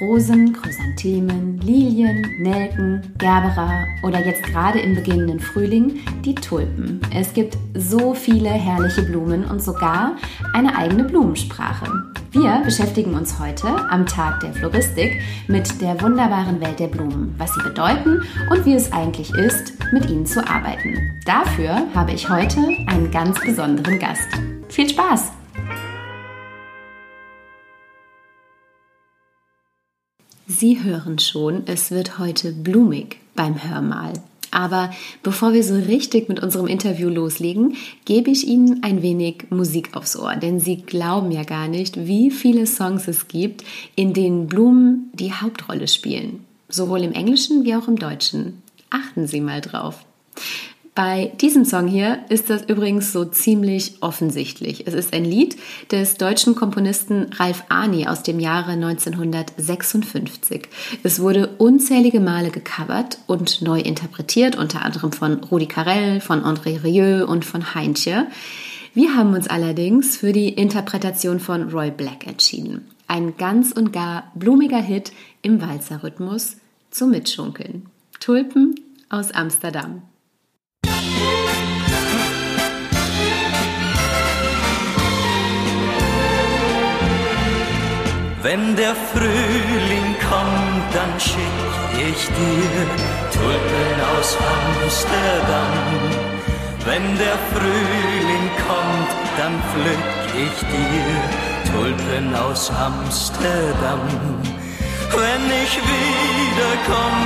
Rosen, Chrysanthemen, Lilien, Nelken, Gerbera oder jetzt gerade im beginnenden Frühling die Tulpen. Es gibt so viele herrliche Blumen und sogar eine eigene Blumensprache. Wir beschäftigen uns heute am Tag der Floristik mit der wunderbaren Welt der Blumen, was sie bedeuten und wie es eigentlich ist, mit ihnen zu arbeiten. Dafür habe ich heute einen ganz besonderen Gast. Viel Spaß! Sie hören schon, es wird heute blumig beim Hörmal. Aber bevor wir so richtig mit unserem Interview loslegen, gebe ich Ihnen ein wenig Musik aufs Ohr, denn Sie glauben ja gar nicht, wie viele Songs es gibt, in denen Blumen die Hauptrolle spielen. Sowohl im Englischen wie auch im Deutschen. Achten Sie mal drauf. Bei diesem Song hier ist das übrigens so ziemlich offensichtlich. Es ist ein Lied des deutschen Komponisten Ralf Arni aus dem Jahre 1956. Es wurde unzählige Male gecovert und neu interpretiert, unter anderem von Rudi Carell, von André Rieu und von Heintje. Wir haben uns allerdings für die Interpretation von Roy Black entschieden. Ein ganz und gar blumiger Hit im Walzerrhythmus zum Mitschunkeln. Tulpen aus Amsterdam. Wenn der Frühling kommt, dann schick ich dir Tulpen aus Amsterdam. Wenn der Frühling kommt, dann pflück ich dir Tulpen aus Amsterdam. Wenn ich wiederkomm,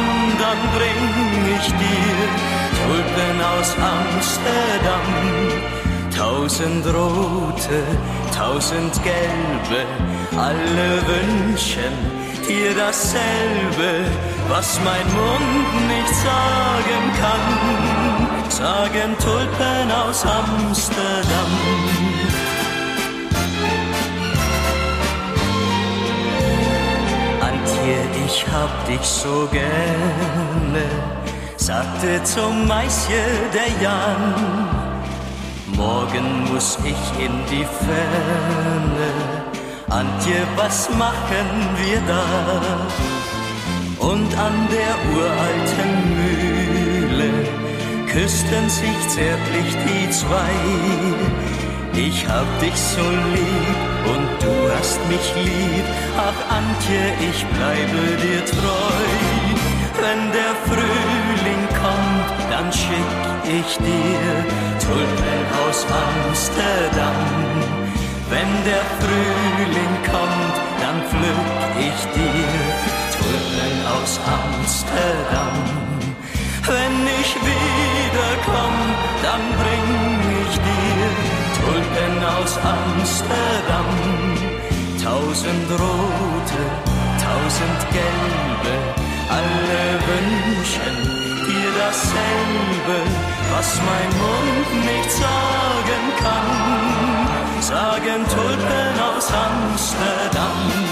dann bring ich dir Tulpen aus Amsterdam Tausend rote, tausend gelbe, alle wünschen dir dasselbe, was mein Mund nicht sagen kann, sagen Tulpen aus Amsterdam. Antje, ich hab dich so gerne, sagte zum Maisje der Jan Morgen muss ich in die Ferne. Antje, was machen wir da? Und an der uralten Mühle küssten sich zärtlich die zwei. Ich hab dich so lieb und du hast mich lieb. Ach Antje, ich bleibe dir treu. Wenn der kommt, schick ich dir Tulpen aus Amsterdam. Wenn der Frühling kommt, dann pflück ich dir Tulpen aus Amsterdam. Wenn ich wiederkomm, dann bring ich dir Tulpen aus Amsterdam. Tausend rote, tausend gelbe, alle wünschen dir dasselbe, was mein Mund nicht sagen kann. Sagen Tulpen aus Amsterdam.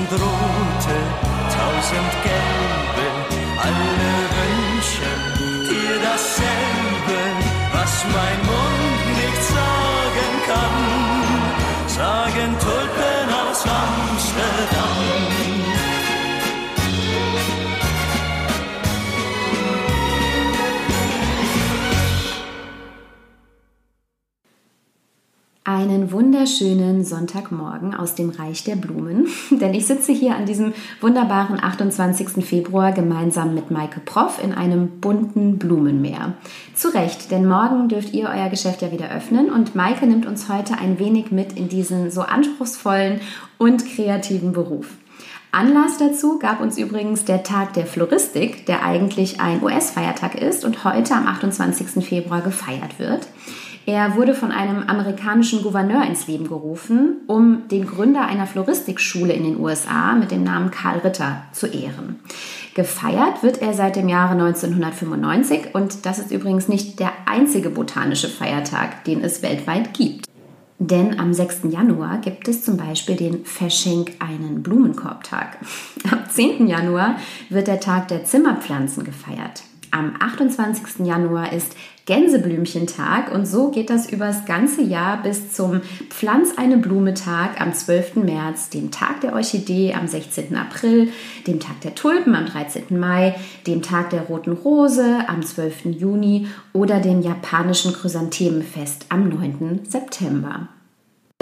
Rote, tausend gelbe, wunderschönen Sonntagmorgen aus dem Reich der Blumen, denn ich sitze hier an diesem wunderbaren 28. Februar gemeinsam mit Maike Proff in einem bunten Blumenmeer. Zu Recht, denn morgen dürft ihr euer Geschäft ja wieder öffnen und Maike nimmt uns heute ein wenig mit in diesen so anspruchsvollen und kreativen Beruf. Anlass dazu gab uns übrigens der Tag der Floristik, der eigentlich ein US-Feiertag ist und heute am 28. Februar gefeiert wird. Er wurde von einem amerikanischen Gouverneur ins Leben gerufen, um den Gründer einer Floristikschule in den USA mit dem Namen Karl Ritter zu ehren. Gefeiert wird er seit dem Jahre 1995 und das ist übrigens nicht der einzige botanische Feiertag, den es weltweit gibt. Denn am 6. Januar gibt es zum Beispiel den Verschenk einen Blumenkorbtag. Am 10. Januar wird der Tag der Zimmerpflanzen gefeiert. Am 28. Januar ist Gänseblümchentag und so geht das übers ganze Jahr bis zum Pflanz eine Blume Tag am 12. März, dem Tag der Orchidee am 16. April, dem Tag der Tulpen am 13. Mai, dem Tag der roten Rose am 12. Juni oder dem japanischen Chrysanthemenfest am 9. September.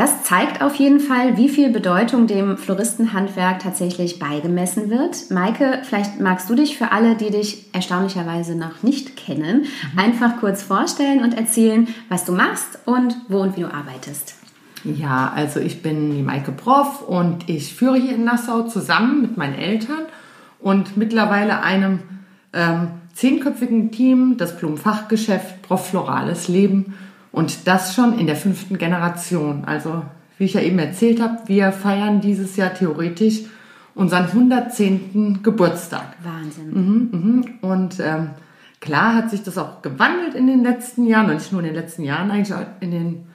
Das zeigt auf jeden Fall, wie viel Bedeutung dem Floristenhandwerk tatsächlich beigemessen wird. Maike, vielleicht magst du dich für alle, die dich erstaunlicherweise noch nicht kennen, mhm. einfach kurz vorstellen und erzählen, was du machst und wo und wie du arbeitest. Ja, also ich bin die Maike Prof und ich führe hier in Nassau zusammen mit meinen Eltern und mittlerweile einem ähm, zehnköpfigen Team das Blumenfachgeschäft Prof Florales Leben und das schon in der fünften Generation. Also, wie ich ja eben erzählt habe, wir feiern dieses Jahr theoretisch unseren 110. Geburtstag. Wahnsinn. Mhm, mhm. Und ähm, klar hat sich das auch gewandelt in den letzten Jahren, und nicht nur in den letzten Jahren, eigentlich auch in den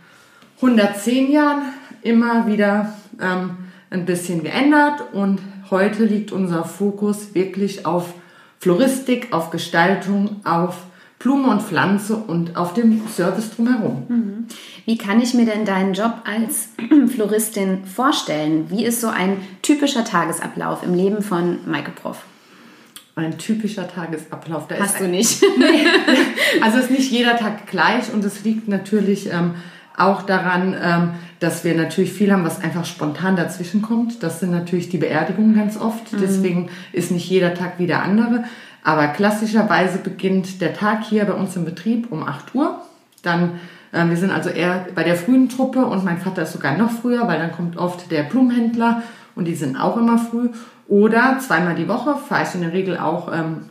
110 Jahren immer wieder ähm, ein bisschen geändert. Und heute liegt unser Fokus wirklich auf Floristik, auf Gestaltung, auf Blume und Pflanze und auf dem Service drumherum. Mhm. Wie kann ich mir denn deinen Job als Floristin vorstellen? Wie ist so ein typischer Tagesablauf im Leben von Maike Prof? Ein typischer Tagesablauf. Da Hast du nicht? nee. Also ist nicht jeder Tag gleich und es liegt natürlich ähm, auch daran, ähm, dass wir natürlich viel haben, was einfach spontan dazwischen kommt. Das sind natürlich die Beerdigungen ganz oft. Mhm. Deswegen ist nicht jeder Tag wie der andere. Aber klassischerweise beginnt der Tag hier bei uns im Betrieb um 8 Uhr. Dann, äh, wir sind also eher bei der frühen Truppe und mein Vater ist sogar noch früher, weil dann kommt oft der Blumenhändler und die sind auch immer früh. Oder zweimal die Woche fahre ich in der Regel auch ähm,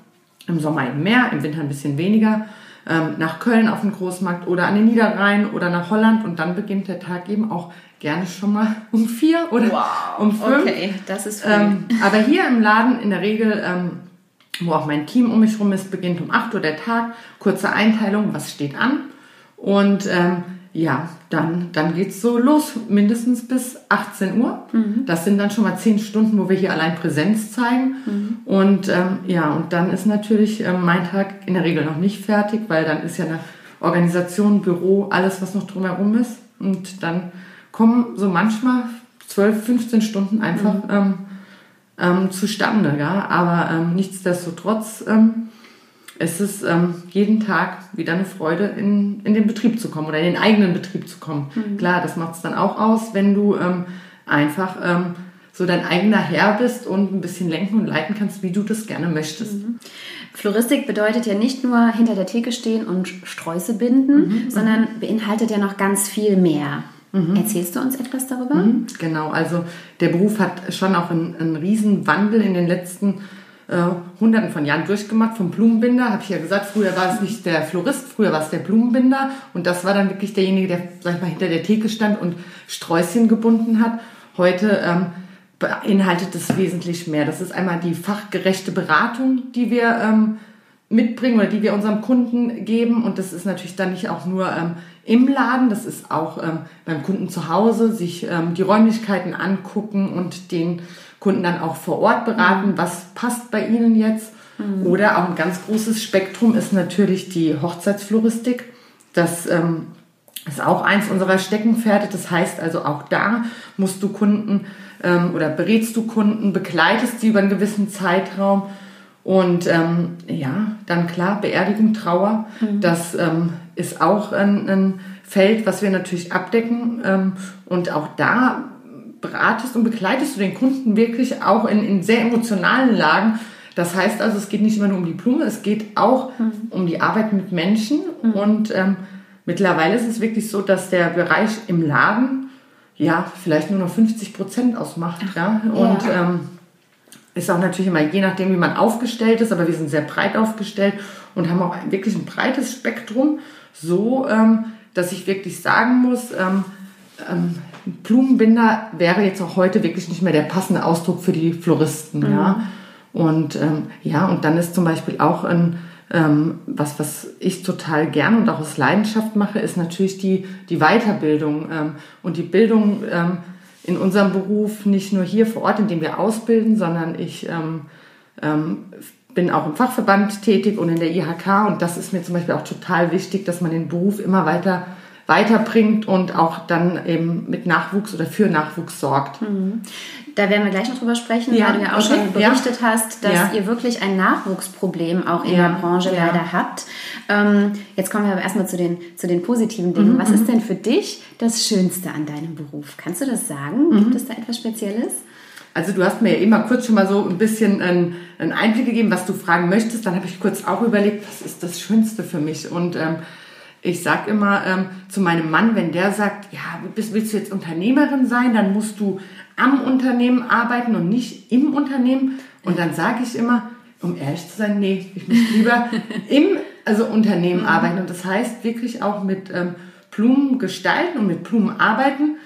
im Sommer eben mehr, im Winter ein bisschen weniger, ähm, nach Köln auf den Großmarkt oder an den Niederrhein oder nach Holland und dann beginnt der Tag eben auch gerne schon mal um vier oder wow. um fünf. Okay, das ist früh. Ähm, aber hier im Laden in der Regel ähm, wo auch mein Team um mich rum ist, beginnt um 8 Uhr der Tag, kurze Einteilung, was steht an. Und ähm, ja, dann, dann geht es so los, mindestens bis 18 Uhr. Mhm. Das sind dann schon mal 10 Stunden, wo wir hier allein Präsenz zeigen. Mhm. Und ähm, ja, und dann ist natürlich ähm, mein Tag in der Regel noch nicht fertig, weil dann ist ja eine Organisation, Büro, alles, was noch drumherum ist. Und dann kommen so manchmal 12, 15 Stunden einfach mhm. Ähm, zustande. Ja? Aber ähm, nichtsdestotrotz ähm, es ist ähm, jeden Tag wieder eine Freude, in, in den Betrieb zu kommen oder in den eigenen Betrieb zu kommen. Mhm. Klar, das macht es dann auch aus, wenn du ähm, einfach ähm, so dein eigener Herr bist und ein bisschen lenken und leiten kannst, wie du das gerne möchtest. Mhm. Floristik bedeutet ja nicht nur hinter der Theke stehen und Sträuße binden, mhm. sondern beinhaltet ja noch ganz viel mehr. Mhm. Erzählst du uns etwas darüber? Mhm, genau, also der Beruf hat schon auch einen, einen riesen Wandel in den letzten äh, Hunderten von Jahren durchgemacht. Vom Blumenbinder, habe ich ja gesagt, früher war es nicht der Florist, früher war es der Blumenbinder und das war dann wirklich derjenige, der, sag ich mal, hinter der Theke stand und Sträußchen gebunden hat. Heute ähm, beinhaltet es wesentlich mehr. Das ist einmal die fachgerechte Beratung, die wir ähm, mitbringen oder die wir unserem Kunden geben und das ist natürlich dann nicht auch nur ähm, im Laden, das ist auch ähm, beim Kunden zu Hause, sich ähm, die Räumlichkeiten angucken und den Kunden dann auch vor Ort beraten, mhm. was passt bei ihnen jetzt. Mhm. Oder auch ein ganz großes Spektrum ist natürlich die Hochzeitsfloristik. Das ähm, ist auch eins unserer Steckenpferde. Das heißt also auch da musst du Kunden ähm, oder berätst du Kunden, begleitest sie über einen gewissen Zeitraum. Und ähm, ja, dann klar, Beerdigung, Trauer, mhm. das ähm, ist auch ein, ein Feld, was wir natürlich abdecken. Ähm, und auch da beratest und begleitest du den Kunden wirklich auch in, in sehr emotionalen Lagen. Das heißt also, es geht nicht immer nur um die Blume, es geht auch mhm. um die Arbeit mit Menschen. Mhm. Und ähm, mittlerweile ist es wirklich so, dass der Bereich im Laden ja vielleicht nur noch 50 Prozent ausmacht. Ja? Und ja. Ist auch natürlich immer je nachdem, wie man aufgestellt ist, aber wir sind sehr breit aufgestellt und haben auch wirklich ein breites Spektrum, so ähm, dass ich wirklich sagen muss, ähm, ähm, Blumenbinder wäre jetzt auch heute wirklich nicht mehr der passende Ausdruck für die Floristen, mhm. ja. Und ähm, ja, und dann ist zum Beispiel auch ein ähm, was, was ich total gern und auch aus Leidenschaft mache, ist natürlich die, die Weiterbildung ähm, und die Bildung in unserem Beruf nicht nur hier vor Ort, in dem wir ausbilden, sondern ich ähm, ähm, bin auch im Fachverband tätig und in der IHK und das ist mir zum Beispiel auch total wichtig, dass man den Beruf immer weiter weiterbringt und auch dann eben mit Nachwuchs oder für Nachwuchs sorgt. Mhm. Da werden wir gleich noch drüber sprechen, ja, weil du ja auch okay. schon berichtet ja. hast, dass ja. ihr wirklich ein Nachwuchsproblem auch in der Branche leider habt. Ähm, jetzt kommen wir aber erstmal zu den, zu den positiven Dingen. Mhm. Was ist mhm. denn für dich das Schönste an deinem Beruf? Kannst du das sagen? Mhm. Gibt es da etwas Spezielles? Also du hast mir ja immer kurz schon mal so ein bisschen einen, einen Einblick gegeben, was du fragen möchtest. Dann habe ich kurz auch überlegt, was ist das Schönste für mich? Und ähm, ich sage immer ähm, zu meinem Mann, wenn der sagt, ja, willst, willst du jetzt Unternehmerin sein, dann musst du am Unternehmen arbeiten und nicht im Unternehmen. Und dann sage ich immer, um ehrlich zu sein, nee, ich muss lieber im also Unternehmen mhm. arbeiten. Und das heißt wirklich auch mit ähm, Blumen gestalten und mit Blumen arbeiten.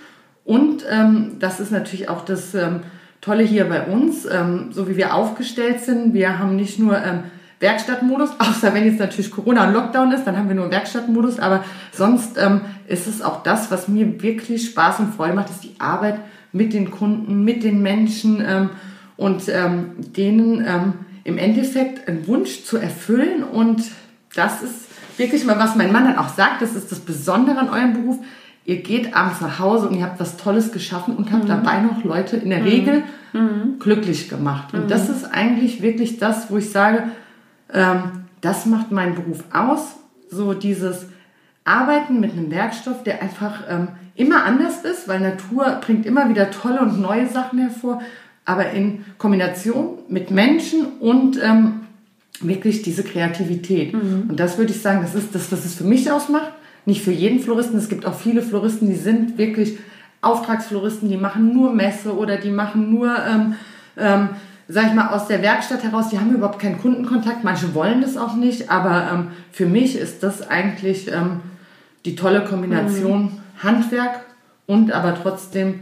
Und ähm, das ist natürlich auch das ähm, Tolle hier bei uns, ähm, so wie wir aufgestellt sind. Wir haben nicht nur ähm, Werkstattmodus, außer wenn jetzt natürlich Corona und Lockdown ist, dann haben wir nur Werkstattmodus, aber sonst ähm, ist es auch das, was mir wirklich Spaß und Freude macht, ist die Arbeit mit den Kunden, mit den Menschen ähm, und ähm, denen ähm, im Endeffekt einen Wunsch zu erfüllen und das ist wirklich mal, was mein Mann dann auch sagt, das ist das Besondere an eurem Beruf, ihr geht abends nach Hause und ihr habt was Tolles geschaffen und habt mhm. dabei noch Leute in der mhm. Regel mhm. glücklich gemacht. Und das mhm. ist eigentlich wirklich das, wo ich sage, ähm, das macht meinen Beruf aus. So dieses Arbeiten mit einem Werkstoff, der einfach ähm, immer anders ist, weil Natur bringt immer wieder tolle und neue Sachen hervor, aber in Kombination mit Menschen und ähm, wirklich diese Kreativität. Mhm. Und das würde ich sagen, das ist das, was es für mich ausmacht. Nicht für jeden Floristen. Es gibt auch viele Floristen, die sind wirklich Auftragsfloristen, die machen nur Messe oder die machen nur ähm, ähm, sag ich mal, aus der Werkstatt heraus, die haben überhaupt keinen Kundenkontakt, manche wollen das auch nicht, aber ähm, für mich ist das eigentlich ähm, die tolle Kombination mhm. Handwerk und aber trotzdem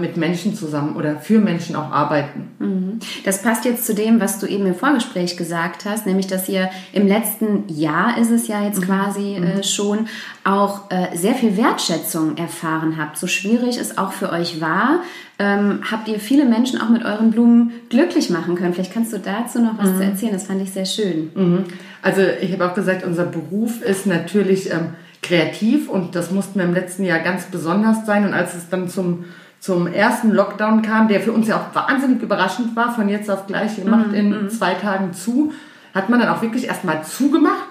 mit Menschen zusammen oder für Menschen auch arbeiten. Mhm. Das passt jetzt zu dem, was du eben im Vorgespräch gesagt hast, nämlich dass ihr im letzten Jahr ist es ja jetzt mhm. quasi äh, mhm. schon auch äh, sehr viel Wertschätzung erfahren habt. So schwierig es auch für euch war, ähm, habt ihr viele Menschen auch mit euren Blumen glücklich machen können. Vielleicht kannst du dazu noch was mhm. zu erzählen. Das fand ich sehr schön. Mhm. Also ich habe auch gesagt, unser Beruf ist natürlich ähm, kreativ und das mussten wir im letzten Jahr ganz besonders sein. Und als es dann zum zum ersten Lockdown kam, der für uns ja auch wahnsinnig überraschend war, von jetzt auf gleich, ihr macht mhm, in mhm. zwei Tagen zu, hat man dann auch wirklich erstmal zugemacht.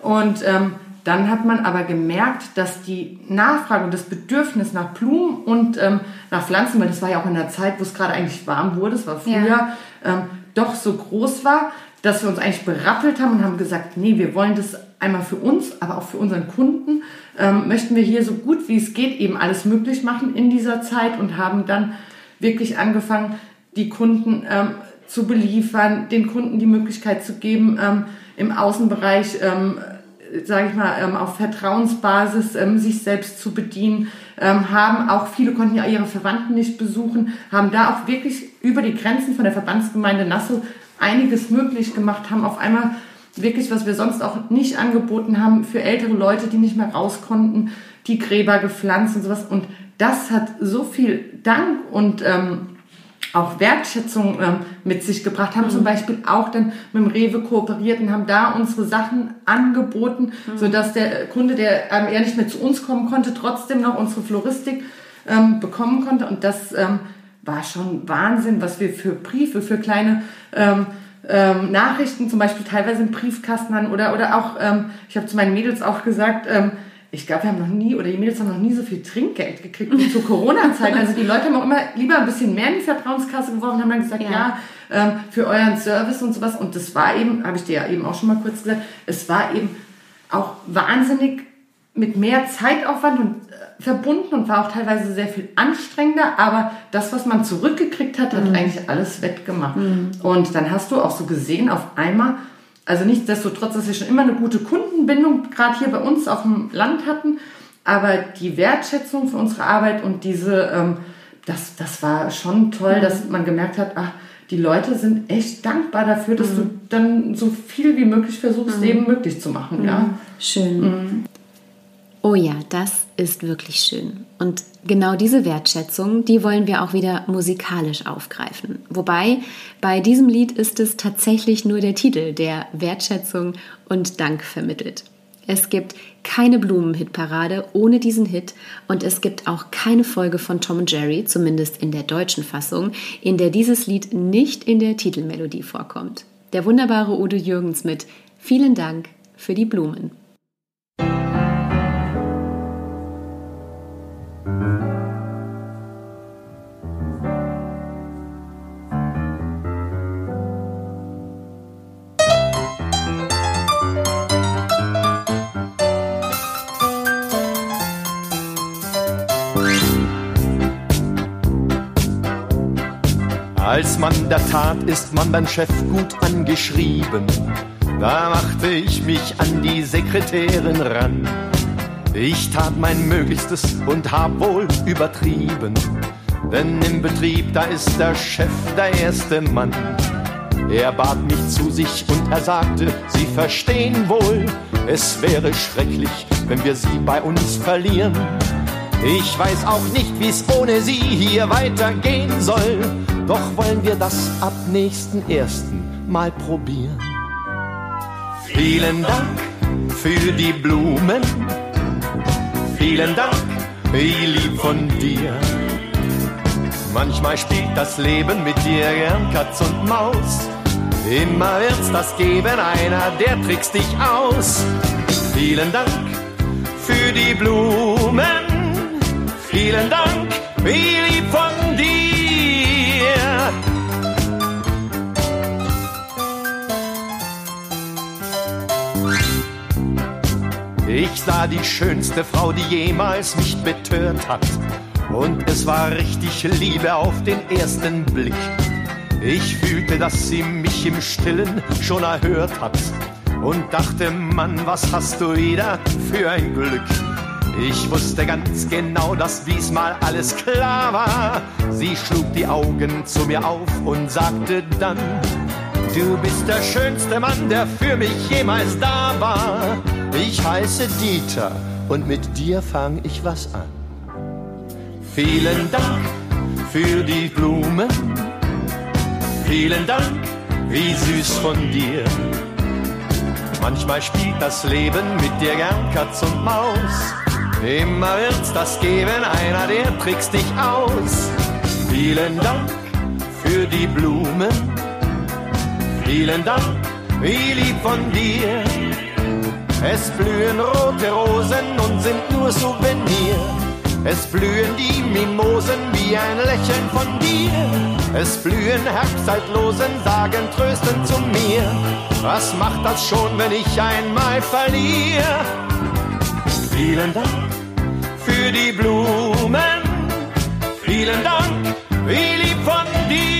Und ähm, dann hat man aber gemerkt, dass die Nachfrage und das Bedürfnis nach Blumen und ähm, nach Pflanzen, weil das war ja auch in der Zeit, wo es gerade eigentlich warm wurde, es war früher, ja. ähm, doch so groß war, dass wir uns eigentlich berappelt haben und haben gesagt, nee, wir wollen das einmal für uns, aber auch für unseren Kunden, ähm, möchten wir hier so gut wie es geht eben alles möglich machen in dieser Zeit und haben dann wirklich angefangen, die Kunden ähm, zu beliefern, den Kunden die Möglichkeit zu geben, ähm, im Außenbereich, ähm, sage ich mal, ähm, auf Vertrauensbasis ähm, sich selbst zu bedienen, ähm, haben auch, viele konnten ja ihre Verwandten nicht besuchen, haben da auch wirklich über die Grenzen von der Verbandsgemeinde Nassau einiges möglich gemacht, haben auf einmal wirklich, was wir sonst auch nicht angeboten haben, für ältere Leute, die nicht mehr raus konnten, die Gräber gepflanzt und sowas. Und das hat so viel Dank und ähm, auch Wertschätzung ähm, mit sich gebracht, haben mhm. zum Beispiel auch dann mit dem Rewe kooperiert und haben da unsere Sachen angeboten, mhm. sodass der Kunde, der ähm, eher nicht mehr zu uns kommen konnte, trotzdem noch unsere Floristik ähm, bekommen konnte. Und das ähm, war schon Wahnsinn, was wir für Briefe, für kleine ähm, ähm, Nachrichten zum Beispiel teilweise im Briefkasten hatten oder, oder auch, ähm, ich habe zu meinen Mädels auch gesagt, ähm, ich glaube, wir haben noch nie, oder die Mädels haben noch nie so viel Trinkgeld gekriegt wie zu Corona-Zeiten. Also die Leute haben auch immer lieber ein bisschen mehr in die Vertrauenskasse geworfen und haben dann gesagt, ja, ja ähm, für euren Service und sowas. Und das war eben, habe ich dir ja eben auch schon mal kurz gesagt, es war eben auch wahnsinnig mit mehr Zeitaufwand und verbunden und war auch teilweise sehr viel anstrengender, aber das, was man zurückgekriegt hat, hat mhm. eigentlich alles wettgemacht. Mhm. Und dann hast du auch so gesehen, auf einmal, also nichtsdestotrotz, dass wir schon immer eine gute Kundenbindung gerade hier bei uns auf dem Land hatten, aber die Wertschätzung für unsere Arbeit und diese, ähm, das, das war schon toll, mhm. dass man gemerkt hat, ach, die Leute sind echt dankbar dafür, dass mhm. du dann so viel wie möglich versuchst, mhm. eben möglich zu machen. Ja? Mhm. Schön. Oh ja, das ist wirklich schön. Und genau diese Wertschätzung, die wollen wir auch wieder musikalisch aufgreifen. Wobei bei diesem Lied ist es tatsächlich nur der Titel, der Wertschätzung und Dank vermittelt. Es gibt keine Blumen-Hitparade ohne diesen Hit und es gibt auch keine Folge von Tom und Jerry, zumindest in der deutschen Fassung, in der dieses Lied nicht in der Titelmelodie vorkommt. Der wunderbare Udo Jürgens mit Vielen Dank für die Blumen. Als Mann der Tat ist man beim Chef gut angeschrieben. Da machte ich mich an die Sekretärin ran. Ich tat mein Möglichstes und hab wohl übertrieben. Denn im Betrieb, da ist der Chef der erste Mann. Er bat mich zu sich und er sagte, Sie verstehen wohl, es wäre schrecklich, wenn wir Sie bei uns verlieren. Ich weiß auch nicht, wie's ohne Sie hier weitergehen soll. Doch wollen wir das ab nächsten ersten Mal probieren. Vielen Dank für die Blumen. Vielen Dank, wie lieb von dir. Manchmal spielt das Leben mit dir gern Katz und Maus. Immer wird's das geben, einer, der trickst dich aus. Vielen Dank für die Blumen. Vielen Dank, wie lieb von dir. Ich sah die schönste Frau, die jemals mich betört hat. Und es war richtig Liebe auf den ersten Blick. Ich fühlte, dass sie mich im Stillen schon erhört hat. Und dachte, Mann, was hast du wieder für ein Glück? Ich wusste ganz genau, dass diesmal alles klar war. Sie schlug die Augen zu mir auf und sagte dann, du bist der schönste Mann, der für mich jemals da war. Ich heiße Dieter und mit dir fang ich was an. Vielen Dank für die Blumen. Vielen Dank, wie süß von dir. Manchmal spielt das Leben mit dir gern Katz und Maus. Immer wird's das geben, einer, der trickst dich aus. Vielen Dank für die Blumen. Vielen Dank, wie lieb von dir. Es blühen rote Rosen und sind nur Souvenir. Es blühen die Mimosen wie ein Lächeln von dir. Es blühen Herbstzeitlosen, sagen tröstend zu mir. Was macht das schon, wenn ich einmal verliere? Vielen Dank für die Blumen. Vielen Dank, wie lieb von dir.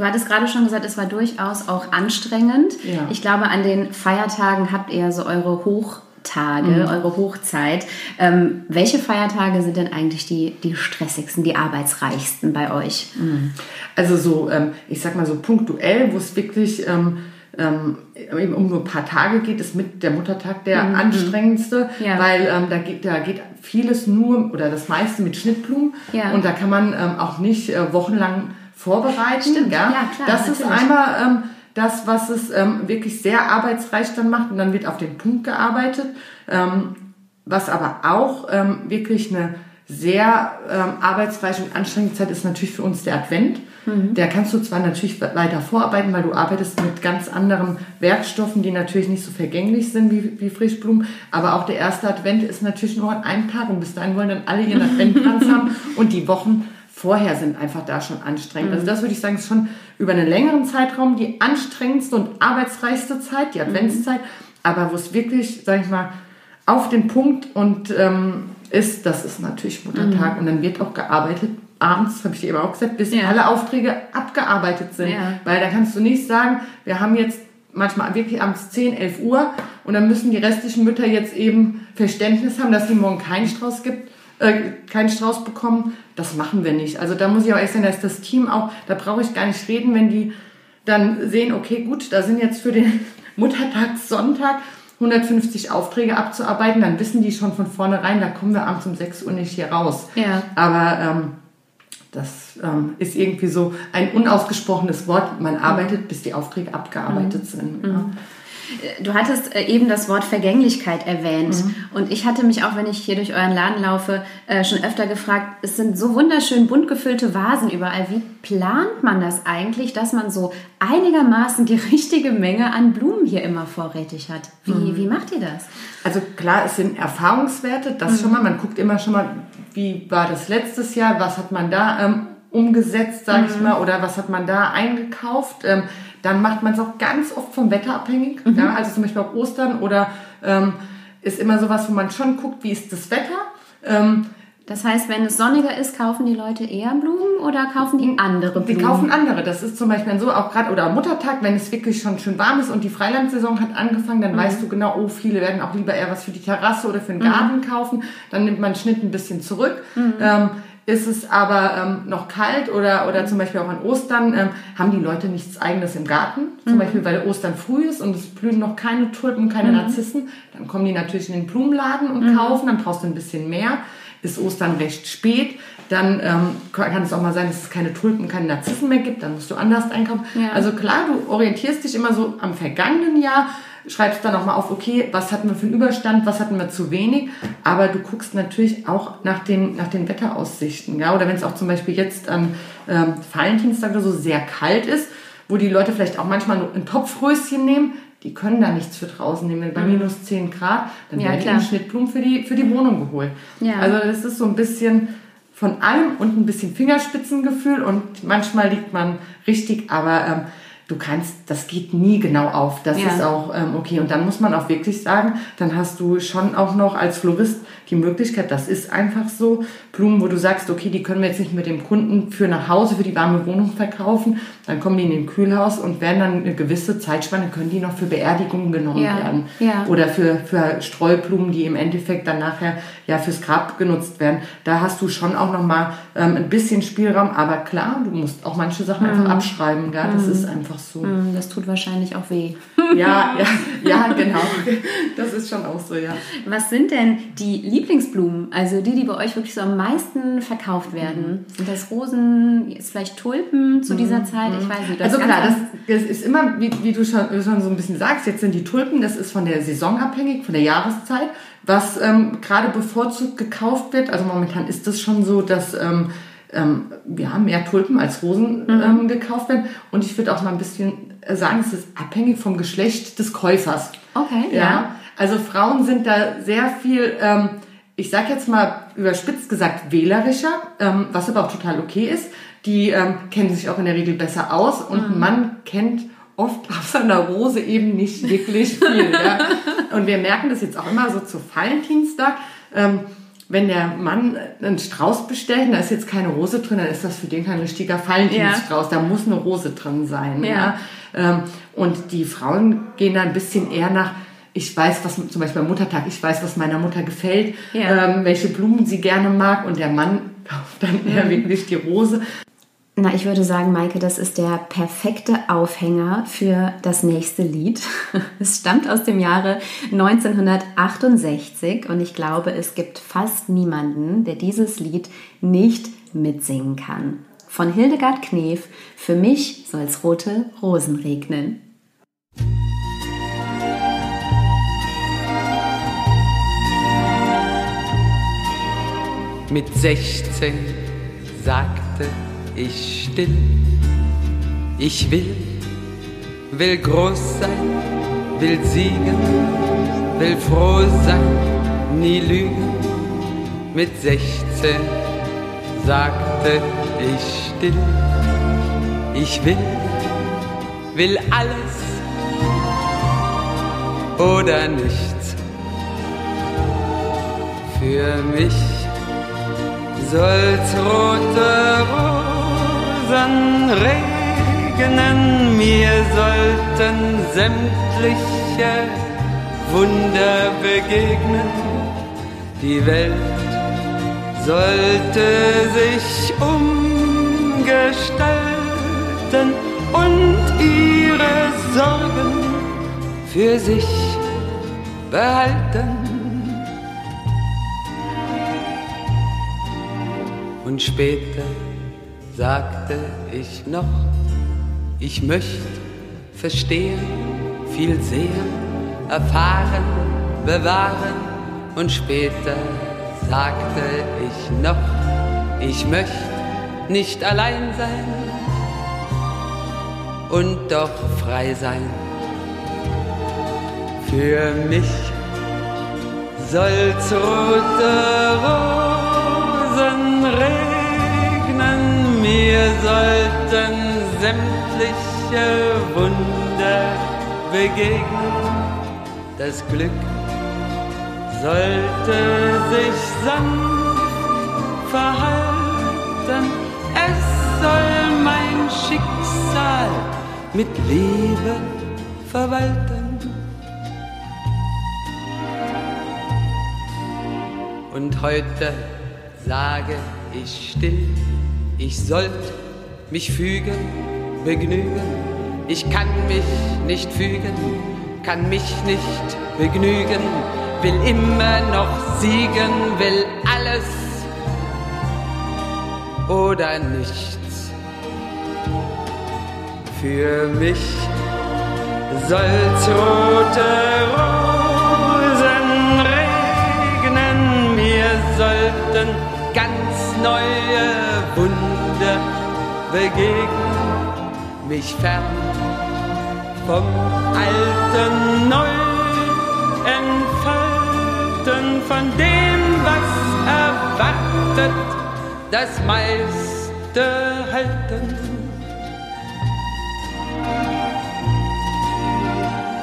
Du hattest gerade schon gesagt, es war durchaus auch anstrengend. Ja. Ich glaube, an den Feiertagen habt ihr so eure Hochtage, mhm. eure Hochzeit. Ähm, welche Feiertage sind denn eigentlich die, die stressigsten, die arbeitsreichsten bei euch? Mhm. Also so, ähm, ich sag mal so punktuell, wo es wirklich ähm, ähm, eben um nur ein paar Tage geht, ist mit der Muttertag der mhm. anstrengendste, ja. weil ähm, da, geht, da geht vieles nur oder das meiste mit Schnittblumen ja. und da kann man ähm, auch nicht äh, wochenlang vorbereiten. Stimmt, ja, ja klar, das natürlich. ist einmal ähm, das, was es ähm, wirklich sehr arbeitsreich dann macht und dann wird auf den Punkt gearbeitet. Ähm, was aber auch ähm, wirklich eine sehr ähm, arbeitsreiche und anstrengende Zeit ist natürlich für uns der Advent. Mhm. Der kannst du zwar natürlich weiter vorarbeiten, weil du arbeitest mit ganz anderen Werkstoffen, die natürlich nicht so vergänglich sind wie, wie Frischblumen, aber auch der erste Advent ist natürlich nur an einem Tag und bis dahin wollen dann alle ihren Adventkranz haben und die Wochen vorher sind einfach da schon anstrengend. Also mhm. das würde ich sagen, ist schon über einen längeren Zeitraum die anstrengendste und arbeitsreichste Zeit, die Adventszeit, aber wo es wirklich, sag ich mal, auf den Punkt und ähm, ist, das ist natürlich Muttertag mhm. und dann wird auch gearbeitet. Abends, habe ich dir eben auch gesagt, bis ja. alle Aufträge abgearbeitet sind. Ja. Weil da kannst du nicht sagen, wir haben jetzt manchmal wirklich abends 10, 11 Uhr und dann müssen die restlichen Mütter jetzt eben Verständnis haben, dass sie morgen keinen Strauß gibt, äh, keinen Strauß bekommen. Das machen wir nicht. Also da muss ich auch echt sagen, dass das Team auch, da brauche ich gar nicht reden, wenn die dann sehen, okay, gut, da sind jetzt für den Muttertagssonntag 150 Aufträge abzuarbeiten, dann wissen die schon von vornherein, da kommen wir abends um 6 Uhr nicht hier raus. Ja. Aber ähm, das ähm, ist irgendwie so ein unausgesprochenes Wort. Man arbeitet, bis die Aufträge abgearbeitet mhm. sind. Ja. Mhm. Du hattest äh, eben das Wort Vergänglichkeit erwähnt. Mhm. Und ich hatte mich auch, wenn ich hier durch euren Laden laufe, äh, schon öfter gefragt, es sind so wunderschön bunt gefüllte Vasen überall. Wie plant man das eigentlich, dass man so einigermaßen die richtige Menge an Blumen hier immer vorrätig hat? Wie, mhm. wie macht ihr das? Also klar, es sind Erfahrungswerte, das mhm. schon mal. Man guckt immer schon mal, wie war das letztes Jahr, was hat man da ähm, umgesetzt, sage ich mhm. mal, oder was hat man da eingekauft. Ähm, dann macht man es auch ganz oft vom Wetter abhängig. Mhm. Ja, also zum Beispiel auch Ostern oder ähm, ist immer sowas, wo man schon guckt, wie ist das Wetter. Ähm, das heißt, wenn es sonniger ist, kaufen die Leute eher Blumen oder kaufen die andere Blumen? Die kaufen andere. Das ist zum Beispiel so, auch gerade oder am Muttertag, wenn es wirklich schon schön warm ist und die Freilandsaison hat angefangen, dann mhm. weißt du genau, oh, viele werden auch lieber eher was für die Terrasse oder für den Garten mhm. kaufen. Dann nimmt man Schnitt ein bisschen zurück. Mhm. Ähm, ist es aber ähm, noch kalt oder, oder zum Beispiel auch an Ostern, ähm, haben die Leute nichts eigenes im Garten. Zum mhm. Beispiel, weil Ostern früh ist und es blühen noch keine Tulpen, keine mhm. Narzissen. Dann kommen die natürlich in den Blumenladen und mhm. kaufen, dann brauchst du ein bisschen mehr. Ist Ostern recht spät, dann ähm, kann es auch mal sein, dass es keine Tulpen, keine Narzissen mehr gibt, dann musst du anders einkaufen. Ja. Also klar, du orientierst dich immer so am vergangenen Jahr, schreibst dann auch mal auf, okay, was hatten wir für einen Überstand, was hatten wir zu wenig, aber du guckst natürlich auch nach den, nach den Wetteraussichten, ja, oder wenn es auch zum Beispiel jetzt an ähm, Valentinstag oder so sehr kalt ist, wo die Leute vielleicht auch manchmal nur ein Topfröschen nehmen, die können da nichts für draußen nehmen. Bei mhm. minus 10 Grad, dann ja, werden klar. die Schnittblumen für die, für die Wohnung geholt. Ja. Also das ist so ein bisschen von allem und ein bisschen Fingerspitzengefühl und manchmal liegt man richtig, aber ähm, du kannst, das geht nie genau auf. Das ja. ist auch ähm, okay. Und dann muss man auch wirklich sagen, dann hast du schon auch noch als Florist die Möglichkeit, das ist einfach so, Blumen, wo du sagst, okay, die können wir jetzt nicht mit dem Kunden für nach Hause, für die warme Wohnung verkaufen, dann kommen die in den Kühlhaus und werden dann eine gewisse Zeitspanne, können die noch für Beerdigungen genommen ja. werden. Ja. Oder für, für Streublumen, die im Endeffekt dann nachher ja fürs Grab genutzt werden. Da hast du schon auch noch mal ähm, ein bisschen Spielraum, aber klar, du musst auch manche Sachen mhm. einfach abschreiben, gell? das mhm. ist einfach so. Mhm, das tut wahrscheinlich auch weh. Ja, ja, ja, genau. Das ist schon auch so, ja. Was sind denn die Lieblingsblumen, also die, die bei euch wirklich so am meisten verkauft werden? Mhm. Sind das Rosen, ist vielleicht Tulpen zu dieser mhm. Zeit? Ich weiß nicht. Also klar, das, das, ist immer, wie, wie du schon, schon so ein bisschen sagst, jetzt sind die Tulpen, das ist von der Saison abhängig, von der Jahreszeit. Was ähm, gerade bevorzugt gekauft wird, also momentan ist das schon so, dass ähm, ähm, ja, mehr Tulpen als Rosen mhm. ähm, gekauft werden. Und ich würde auch mal ein bisschen sagen, es ist abhängig vom Geschlecht des Käufers. Okay, ja. ja. Also Frauen sind da sehr viel, ähm, ich sag jetzt mal überspitzt gesagt, wählerischer, ähm, was aber auch total okay ist. Die ähm, kennen sich auch in der Regel besser aus und mhm. man kennt oft auf seiner Rose eben nicht wirklich viel. ja. Und wir merken das jetzt auch immer so zu Valentinstag. Ähm, wenn der Mann einen Strauß bestellt, da ist jetzt keine Rose drin, dann ist das für den kein richtiger Valentinstrauß. Ja. Da muss eine Rose drin sein. Ja. ja. Ähm, und die Frauen gehen da ein bisschen eher nach, ich weiß, was zum Beispiel am Muttertag, ich weiß, was meiner Mutter gefällt, ja. ähm, welche Blumen sie gerne mag und der Mann kauft dann eher wirklich die Rose. Na, ich würde sagen, Maike, das ist der perfekte Aufhänger für das nächste Lied. Es stammt aus dem Jahre 1968 und ich glaube, es gibt fast niemanden, der dieses Lied nicht mitsingen kann. Von Hildegard Knef, für mich soll's rote Rosen regnen. Mit 16 sagte ich still, Ich will, will groß sein, will siegen, will froh sein, nie lügen. Mit 16 sagte ich still, ich will, will alles oder nichts. Für mich soll's rote Rosen regnen, mir sollten sämtliche Wunder begegnen. Die Welt sollte sich umgestalten und ihre Sorgen für sich behalten. Und später sagte ich noch, ich möchte verstehen, viel sehen, erfahren, bewahren. Und später sagte ich noch, ich möchte nicht allein sein und doch frei sein. Für mich soll's rote Rosen regnen, mir sollten sämtliche Wunder begegnen. Das Glück sollte sich sanft verhalten, es soll mein Schicksal mit Liebe verwalten. Und heute sage ich still, ich sollte mich fügen, begnügen. Ich kann mich nicht fügen, kann mich nicht begnügen, will immer noch siegen, will alles oder nichts. Für mich soll's rote Rosen regnen, mir sollten ganz neue Wunder begegnen, mich fern vom Alten neu entfalten, von dem, was erwartet, das meiste halten.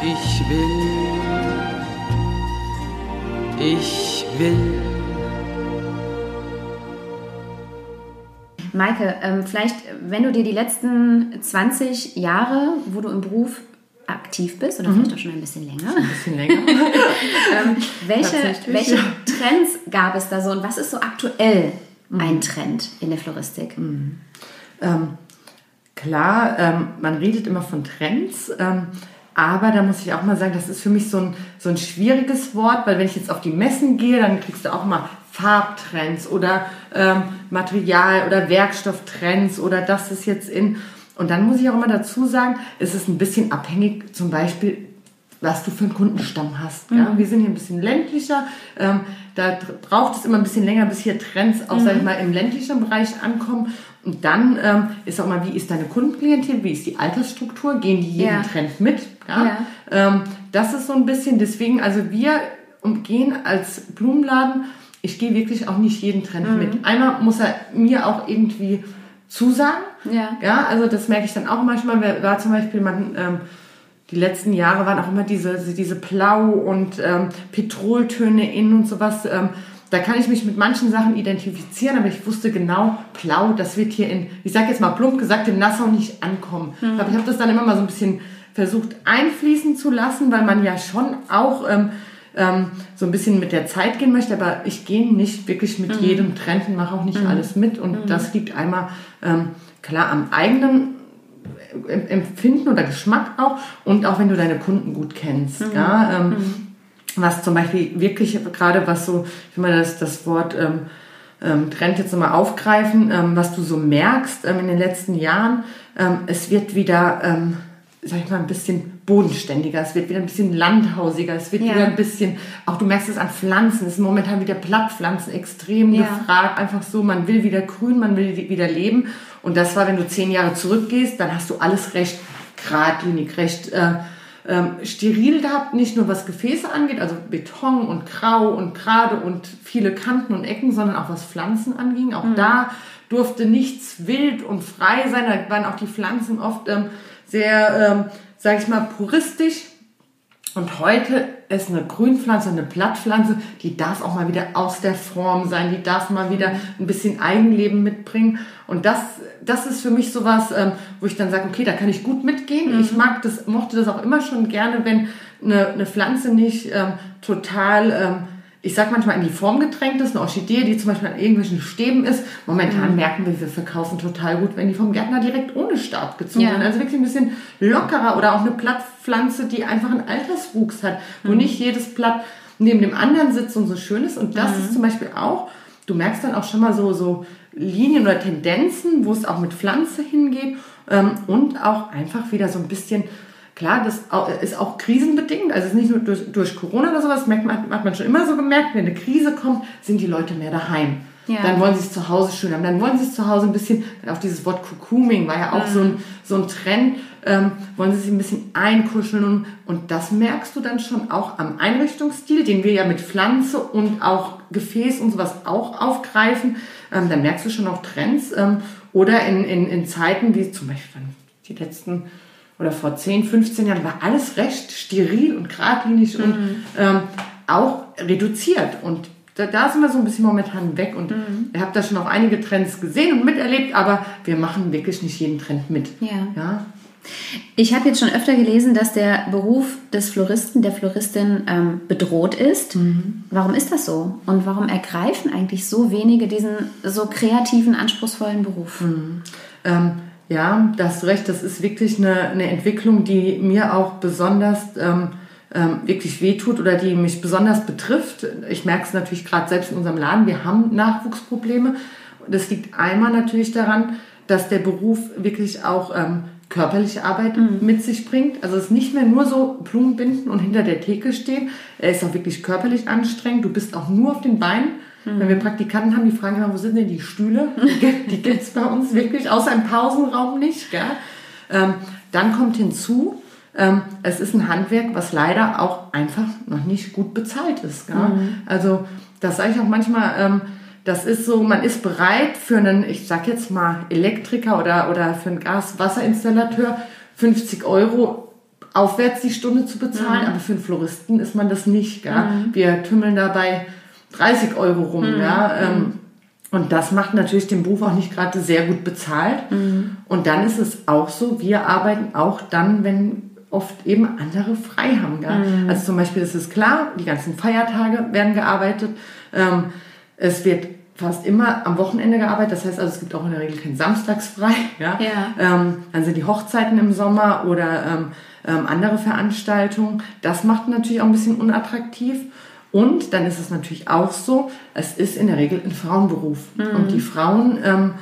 Ich will, ich will. Maike, ähm, vielleicht, wenn du dir die letzten 20 Jahre, wo du im Beruf aktiv bist, oder vielleicht auch schon ein bisschen länger, Ein bisschen länger. ähm, welche, welche. Trends gab es da so und was ist so aktuell ein Trend in der Floristik? Ähm, klar, ähm, man redet immer von Trends, aber da muss ich auch mal sagen, das ist für mich so ein, so ein schwieriges Wort, weil wenn ich jetzt auf die Messen gehe, dann kriegst du auch mal Farbtrends oder ähm, Material- oder Werkstofftrends oder das ist jetzt in. Und dann muss ich auch immer dazu sagen, es ist ein bisschen abhängig, zum Beispiel, was du für einen Kundenstamm hast. Ja? Wir sind hier ein bisschen ländlicher. Ähm, da braucht es immer ein bisschen länger, bis hier Trends auch, sag ich mal, im ländlichen Bereich ankommen. Und dann ähm, ist auch mal, wie ist deine Kundenklientel, wie ist die Altersstruktur, gehen die jeden Ja. Trend mit? Ja? Ja. Ähm, das ist so ein bisschen, deswegen, also wir umgehen als Blumenladen, ich gehe wirklich auch nicht jeden Trend Mhm. mit. Einmal muss er mir auch irgendwie zusagen. Ja. Ja, also das merke ich dann auch manchmal. War zum Beispiel, man, ähm, die letzten Jahre waren auch immer diese, diese Blau- und ähm, Petroltöne in und sowas. Ähm, da kann ich mich mit manchen Sachen identifizieren, aber ich wusste genau, Blau, das wird hier in, ich sage jetzt mal plump gesagt, in Nassau nicht ankommen. Aber ich habe das dann immer mal so ein bisschen versucht einfließen zu lassen, weil man ja schon auch ähm, ähm, so ein bisschen mit der Zeit gehen möchte, aber ich gehe nicht wirklich mit jedem Trend und mache auch nicht alles mit. Und das liegt einmal ähm, klar am eigenen Em- Empfinden oder Geschmack auch und auch wenn du deine Kunden gut kennst. Ja, ähm, Was zum Beispiel wirklich gerade was so, ich will mal das, das Wort ähm, ähm, Trend jetzt nochmal aufgreifen, ähm, was du so merkst in den letzten Jahren, es wird wieder, sag ich mal, ein bisschen bodenständiger, es wird wieder ein bisschen landhausiger, es wird Ja. wieder ein bisschen, auch du merkst es an Pflanzen, es sind momentan wieder Blattpflanzen extrem Ja. gefragt, einfach so, man will wieder grün, man will wieder leben Und das war, wenn du zehn Jahre zurückgehst, dann hast du alles recht geradlinig, recht äh, ähm, steril gehabt, nicht nur was Gefäße angeht, also Beton und grau und gerade und viele Kanten und Ecken, sondern auch was Pflanzen anging. Auch mhm. da durfte nichts wild und frei sein. Da waren auch die Pflanzen oft ähm, sehr, ähm, sage ich mal, puristisch. Und heute ist eine Grünpflanze, eine Blattpflanze, die darf auch mal wieder aus der Form sein, die darf mal wieder ein bisschen Eigenleben mitbringen. Und das, das ist für mich sowas, ähm, wo ich dann sage, okay, da kann ich gut mitgehen. Mhm. Ich mag das, mochte das auch immer schon gerne, wenn eine, eine Pflanze nicht ähm, total ähm, ich sag manchmal in die Form gedrängt ist, eine Orchidee, die zum Beispiel an irgendwelchen Stäben ist. Momentan mhm. merken wir, wir verkaufen total gut, wenn die vom Gärtner direkt ohne Stab gezogen ja. sind. Also wirklich ein bisschen lockerer oder auch eine Blattpflanze, die einfach einen Alterswuchs hat, wo mhm. nicht jedes Blatt neben dem anderen sitzt und so schön ist. Und das mhm. ist zum Beispiel auch, du merkst dann auch schon mal so, so Linien oder Tendenzen, wo es auch mit Pflanze hingeht ähm, und auch einfach wieder so ein bisschen Klar, das ist auch krisenbedingt, also es ist nicht nur durch, durch Corona oder sowas, merkt man, hat man schon immer so gemerkt, wenn eine Krise kommt, sind die Leute mehr daheim. Ja. Dann wollen sie es zu Hause schön haben, dann wollen sie es zu Hause ein bisschen, auch dieses Wort Cocooning war ja auch mhm. so, ein, so ein Trend, ähm, wollen sie sich ein bisschen einkuscheln und, und das merkst du dann schon auch am Einrichtungsstil, den wir ja mit Pflanze und auch Gefäß und sowas auch aufgreifen, ähm, dann merkst du schon auch Trends ähm, oder in, in, in Zeiten wie zum Beispiel die letzten oder vor 10, 15 Jahren war alles recht steril und geradlinig mhm. und ähm, auch reduziert. Und da, da, sind wir so ein bisschen momentan weg. Und mhm. ihr habt da schon auch einige Trends gesehen und miterlebt, aber wir machen wirklich nicht jeden Trend mit. Ja. ja? Ich habe jetzt schon öfter gelesen, dass der Beruf des Floristen, der Floristin ähm, bedroht ist. Mhm. Warum ist das so? Und warum ergreifen eigentlich so wenige diesen so kreativen, anspruchsvollen Beruf? Mhm. Ähm, ja, da hast du recht, das ist wirklich eine, eine Entwicklung, die mir auch besonders ähm, ähm, wirklich wehtut oder die mich besonders betrifft. Ich merke es natürlich gerade selbst in unserem Laden, wir haben Nachwuchsprobleme. Das liegt einmal natürlich daran, dass der Beruf wirklich auch ähm, körperliche Arbeit mhm. mit sich bringt. Also es ist nicht mehr nur so Blumen binden und hinter der Theke stehen. Er ist auch wirklich körperlich anstrengend. Du bist auch nur auf den Beinen Mhm. Wenn wir Praktikanten haben, die fragen immer, wo sind denn die Stühle? Die gibt es bei uns wirklich, außer im Pausenraum nicht. Gell? Ähm, dann kommt hinzu, ähm, es ist ein Handwerk, was leider auch einfach noch nicht gut bezahlt ist. Mhm. Also das sage ich auch manchmal, ähm, das ist so, man ist bereit für einen, ich sag jetzt mal, Elektriker oder, oder für einen Gas-Wasserinstallateur 50 Euro aufwärts die Stunde zu bezahlen, mhm. aber für einen Floristen ist man das nicht. Mhm. Wir tümmeln dabei 30 Euro rum. Mhm. Ja, ähm, und das macht natürlich den Beruf auch nicht gerade sehr gut bezahlt. Mhm. Und dann ist es auch so, wir arbeiten auch dann, wenn oft eben andere frei haben. Mhm. Also zum Beispiel ist es klar, die ganzen Feiertage werden gearbeitet. Ähm, es wird fast immer am Wochenende gearbeitet. Das heißt also, es gibt auch in der Regel kein Samstagsfrei. Ja? ja. Ähm, dann sind die Hochzeiten im Sommer oder ähm, ähm, andere Veranstaltungen. Das macht natürlich auch ein bisschen unattraktiv. Und dann ist es natürlich auch so, es ist in der Regel ein Frauenberuf. Mhm. Und die Frauen ähm,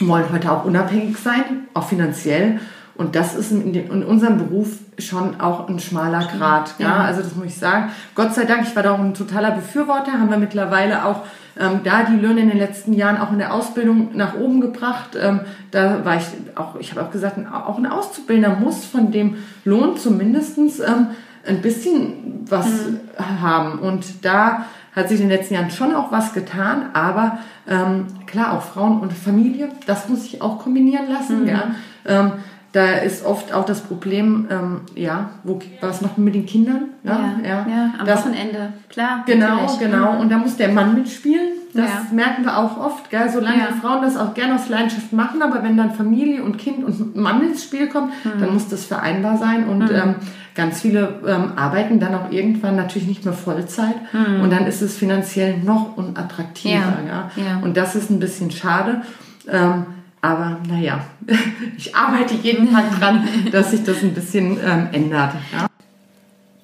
wollen heute auch unabhängig sein, auch finanziell. Und das ist in, den, in unserem Beruf schon auch ein schmaler Grad. Ja. ja. also das muss ich sagen. Gott sei Dank, ich war da auch ein totaler Befürworter, haben wir mittlerweile auch ähm, da die Löhne in den letzten Jahren auch in der Ausbildung nach oben gebracht. Ähm, da war ich auch, ich habe auch gesagt, auch ein Auszubildender muss von dem Lohn zumindestens ähm, ein bisschen was mhm. haben. Und da hat sich in den letzten Jahren schon auch was getan, aber ähm, klar, auch Frauen und Familie, das muss sich auch kombinieren lassen. Mhm. Ja. Ähm, da ist oft auch das Problem, ähm, ja, wo, was macht man mit den Kindern? Ja, ja, ja, ja am das, Wochenende, klar. Genau, natürlich. genau. Mhm. Und da muss der Mann mitspielen. Das ja. merken wir auch oft, gell? solange ja. die Frauen das auch gerne aus Leidenschaft machen, aber wenn dann Familie und Kind und Mann ins Spiel kommt, mhm. dann muss das vereinbar sein und mhm. ähm, ganz viele ähm, arbeiten dann auch irgendwann natürlich nicht mehr Vollzeit mhm. und dann ist es finanziell noch unattraktiver. Ja. ja. Und das ist ein bisschen schade. Ähm, aber naja, ich arbeite jeden Tag dran, dass sich das ein bisschen ähm, ändert. Ja?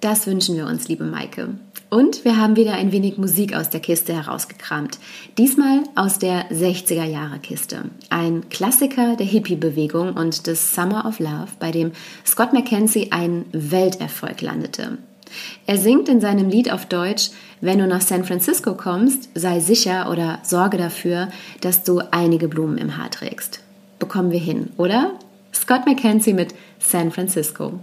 Das wünschen wir uns, liebe Maike. Und wir haben wieder ein wenig Musik aus der Kiste herausgekramt. Diesmal aus der 60er Jahre Kiste. Ein Klassiker der Hippie-Bewegung und des Summer of Love, bei dem Scott McKenzie einen Welterfolg landete. Er singt in seinem Lied auf Deutsch, wenn du nach San Francisco kommst, sei sicher oder sorge dafür, dass du einige Blumen im Haar trägst. bekommen wir hin, oder? Scott McKenzie mit San Francisco.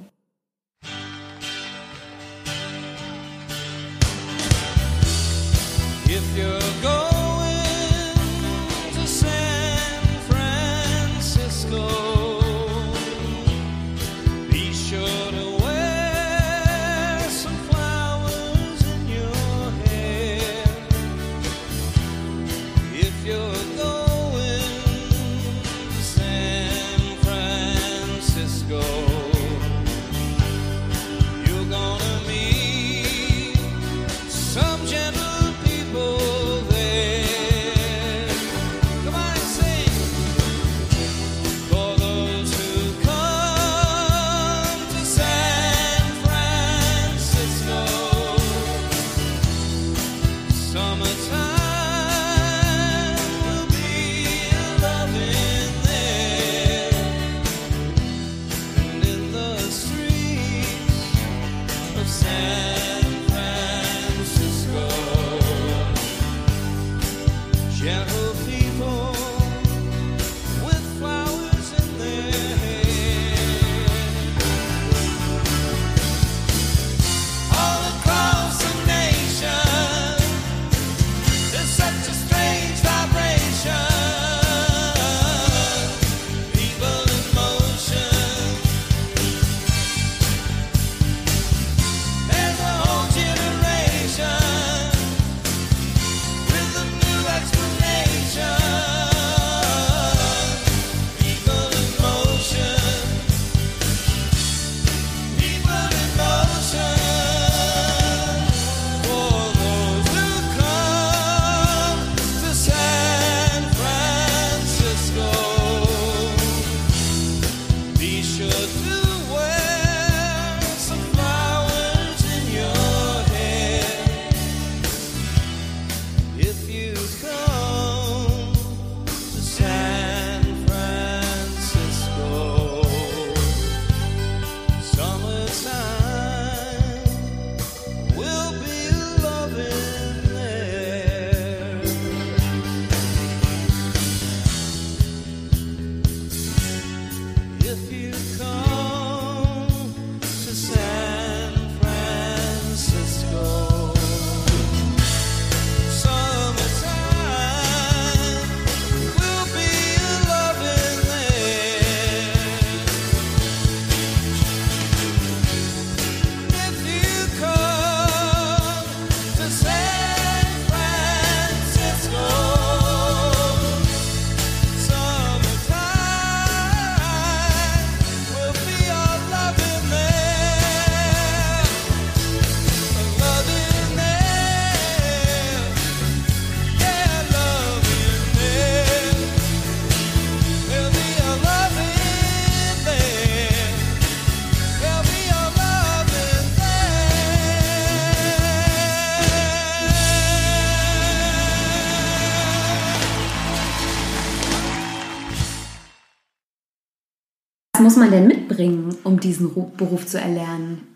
Um diesen Ru- Beruf zu erlernen?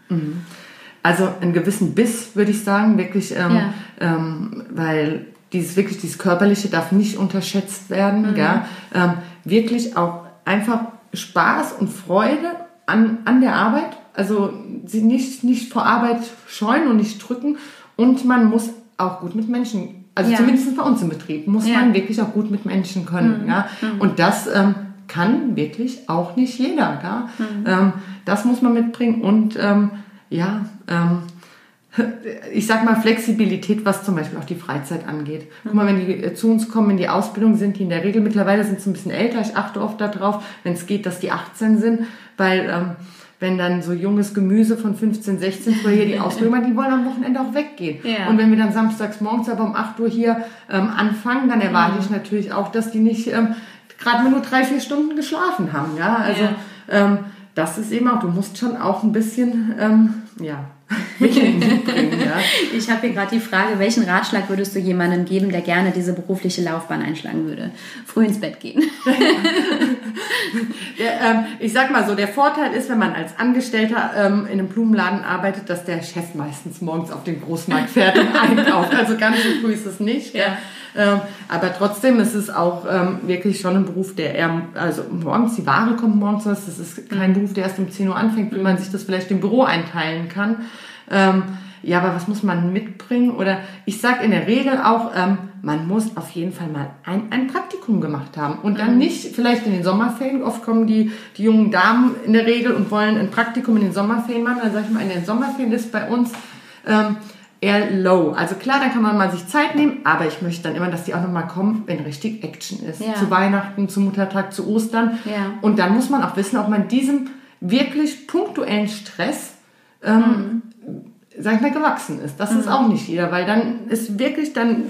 Also einen gewissen Biss, würde ich sagen, wirklich, ähm, Ja. ähm, weil dieses wirklich dieses körperliche darf nicht unterschätzt werden, gell? Ähm, wirklich auch einfach Spaß und Freude an, an der Arbeit, also sie nicht nicht vor Arbeit scheuen und nicht drücken und man muss auch gut mit Menschen, also Ja. zumindest bei uns im Betrieb muss Ja. man wirklich auch gut mit Menschen können, ja? und das ähm, kann wirklich auch nicht jeder, ja? Ähm, das muss man mitbringen und ähm, ja, ähm, ich sag mal Flexibilität, was zum Beispiel auch die Freizeit angeht. Guck mal, wenn die äh, zu uns kommen in die Ausbildung, sind die in der Regel mittlerweile sind sie ein bisschen älter. Ich achte oft darauf, wenn es geht, dass die 18 sind, weil ähm, wenn dann so junges Gemüse von 15, 16 früher hier die Ausbildung machen, die wollen am Wochenende auch weggehen. Ja. Und wenn wir dann samstags morgens aber um 8 Uhr hier ähm, anfangen, dann erwarte Mhm. ich natürlich auch, dass die nicht ähm, gerade mal nur drei, vier Stunden geschlafen haben. Ja, also Ja. Ähm, das ist eben auch, du musst schon auch ein bisschen, ähm, ja, mitbringen. Ja. Ich habe hier gerade die Frage, welchen Ratschlag würdest du jemandem geben, der gerne diese berufliche Laufbahn einschlagen würde? Früh ins Bett gehen. Der, ähm, ich sag mal so, der Vorteil ist, wenn man als Angestellter ähm, in einem Blumenladen arbeitet, dass der Chef meistens morgens auf den Großmarkt fährt und einkauft. Also ganz so früh ist es nicht. Ja. Ähm, aber trotzdem ist es auch ähm, wirklich schon ein Beruf, der eher, also morgens, die Ware kommt morgens das ist kein Beruf, der erst um 10 Uhr anfängt, wie man sich das vielleicht im Büro einteilen kann. Ähm, ja, aber was muss man mitbringen? Oder ich sage in der Regel auch, ähm, man muss auf jeden Fall mal ein, ein Praktikum gemacht haben. Und dann nicht vielleicht in den Sommerferien. Oft kommen die, die jungen Damen in der Regel und wollen ein Praktikum in den Sommerferien machen. Dann sage ich mal, in den Sommerferien ist bei uns ähm, eher low. Also klar, dann kann man mal sich Zeit nehmen, aber ich möchte dann immer, dass die auch nochmal kommen, wenn richtig Action ist. Ja. Zu Weihnachten, zu Muttertag, zu Ostern. Ja. Und dann muss man auch wissen, ob man diesem wirklich punktuellen Stress ähm, sag ich mal, gewachsen ist. Das ist auch nicht jeder, weil dann ist wirklich, dann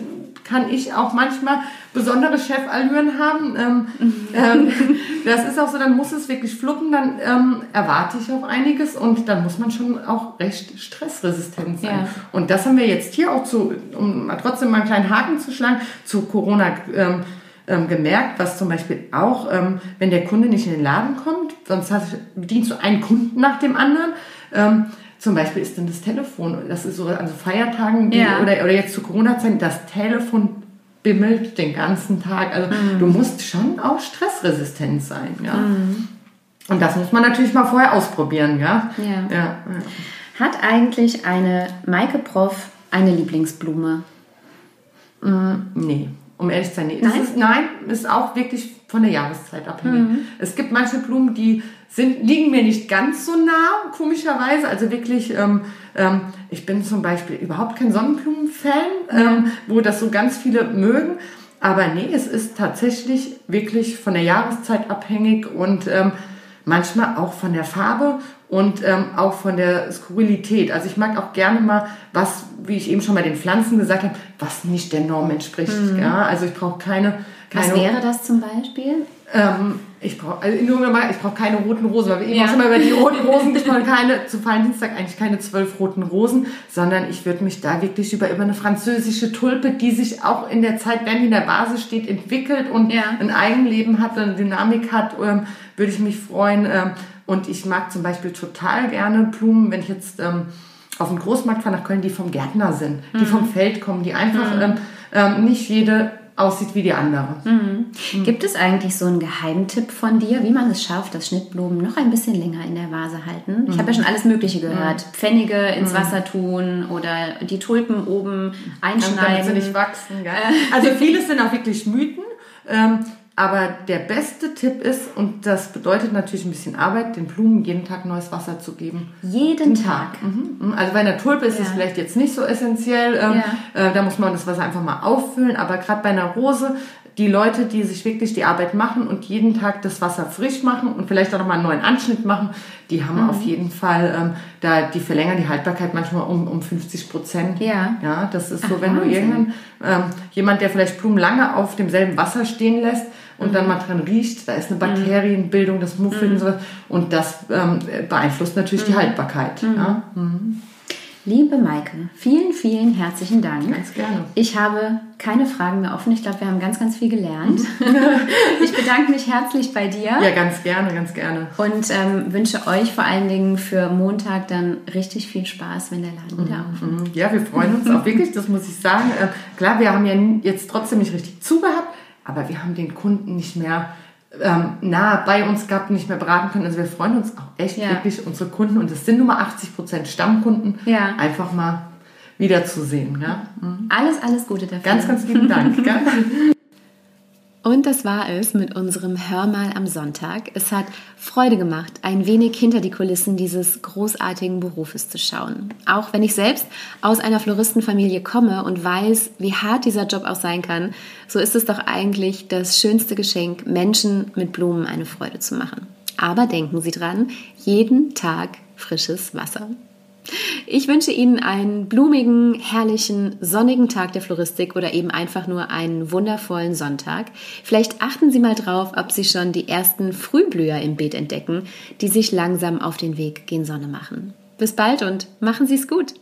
kann ich auch manchmal besondere Chefallüren haben. Ähm, ähm, das ist auch so, dann muss es wirklich fluppen, dann ähm, erwarte ich auch einiges und dann muss man schon auch recht stressresistent sein. Ja. Und das haben wir jetzt hier auch zu, um trotzdem mal einen kleinen Haken zu schlagen, zu Corona ähm, ähm, gemerkt, was zum Beispiel auch, ähm, wenn der Kunde nicht in den Laden kommt, sonst hast, bedienst du einen Kunden nach dem anderen. Ähm, zum Beispiel ist dann das Telefon, das ist so an so Feiertagen Ja. oder, oder jetzt zu Corona-Zeiten, das Telefon bimmelt den ganzen Tag. Also Mhm. du musst schon auch stressresistent sein, ja. Und das muss man natürlich mal vorher ausprobieren, ja. Ja. ja. Hat eigentlich eine Maike Prof eine Lieblingsblume? Nee, um ehrlich zu sein, nee. Nein? Ist, nein, ist auch wirklich von der Jahreszeit abhängig. Es gibt manche Blumen, die sind, liegen mir nicht ganz so nah, komischerweise. Also wirklich, ähm, ähm, ich bin zum Beispiel überhaupt kein Sonnenblumen-Fan, ähm, wo das so ganz viele mögen. Aber nee, es ist tatsächlich wirklich von der Jahreszeit abhängig und ähm, manchmal auch von der Farbe und ähm, auch von der Skurrilität. Also ich mag auch gerne mal was, wie ich eben schon bei den Pflanzen gesagt habe, was nicht der Norm entspricht. Ja? Also ich brauche keine, keine Was wäre das zum Beispiel? ähm, ich brauche also nur mal, ich brauche keine roten Rosen, weil wir eben Ja. auch schon mal über die roten Rosen gesprochen keine zu Valentinstag eigentlich keine zwölf roten Rosen, sondern ich würde mich da wirklich über über eine französische Tulpe, die sich auch in der Zeit, wenn die in der Vase steht, entwickelt und Ja. ein Eigenleben hat, eine Dynamik hat, ähm, würde ich mich freuen. Ähm, und ich mag zum Beispiel total gerne Blumen, wenn ich jetzt ähm, auf den Großmarkt fahre nach Köln, die vom Gärtner sind, die vom Feld kommen, die einfach ähm, ähm, nicht jede aussieht wie die andere. Gibt es eigentlich so einen Geheimtipp von dir, wie man es schafft, dass Schnittblumen noch ein bisschen länger in der Vase halten? Ich habe ja schon alles Mögliche gehört. Pfennige ins Wasser tun oder die Tulpen oben damit sie einschneiden. nicht wachsen. Gell? Also vieles sind auch wirklich Mythen. Ähm, aber der beste Tipp ist, und das bedeutet natürlich ein bisschen Arbeit, den Blumen jeden Tag neues Wasser zu geben. Jeden Tag. Mhm. Also bei einer Tulpe ist es Ja. vielleicht jetzt nicht so essentiell. Ähm, äh, da muss man das Wasser einfach mal auffüllen. Aber gerade bei einer Rose, die Leute, die sich wirklich die Arbeit machen und jeden Tag das Wasser frisch machen und vielleicht auch nochmal einen neuen Anschnitt machen, die haben Mhm. auf jeden Fall, ähm, da die verlängern die Haltbarkeit manchmal um, um 50 Prozent. Ja. Ja, das ist so, Ach, wenn du Wahnsinn. irgendeinen, ähm, jemand, der vielleicht Blumen lange auf demselben Wasser stehen lässt und Mhm. dann mal dran riecht, da ist eine Bakterienbildung, das Muffel und sowas. Und das ähm, beeinflusst natürlich Mhm. die Haltbarkeit. Ja, Liebe Maike, vielen, vielen herzlichen Dank. ganz gerne. Ich habe keine Fragen mehr offen. Ich glaube, wir haben ganz, ganz viel gelernt. ich bedanke mich herzlich bei dir. Ja, ganz gerne, ganz gerne. Und ähm, wünsche euch vor allen Dingen für Montag dann richtig viel Spaß, wenn der Laden wieder Mhm. Ja, wir freuen uns auch wirklich, das muss ich sagen. Äh, klar, wir haben ja jetzt trotzdem nicht richtig zugehabt, aber wir haben den Kunden nicht mehr ähm, nah bei uns gehabt, nicht mehr beraten können. Also wir freuen uns auch echt Ja. wirklich, unsere Kunden, und das sind nur mal 80 Prozent Stammkunden, Ja. einfach mal wiederzusehen. Ja? Alles, alles Gute dafür. Ganz, ganz lieben Dank. Und das war es mit unserem Hörmal am Sonntag. Es hat Freude gemacht, ein wenig hinter die Kulissen dieses großartigen Berufes zu schauen. Auch wenn ich selbst aus einer Floristenfamilie komme und weiß, wie hart dieser Job auch sein kann, so ist es doch eigentlich das schönste Geschenk, Menschen mit Blumen eine Freude zu machen. Aber denken Sie dran, jeden Tag frisches Wasser. Ich wünsche Ihnen einen blumigen, herrlichen, sonnigen Tag der Floristik oder eben einfach nur einen wundervollen Sonntag. Vielleicht achten Sie mal drauf, ob Sie schon die ersten Frühblüher im Beet entdecken, die sich langsam auf den Weg gen Sonne machen. Bis bald und machen Sie es gut.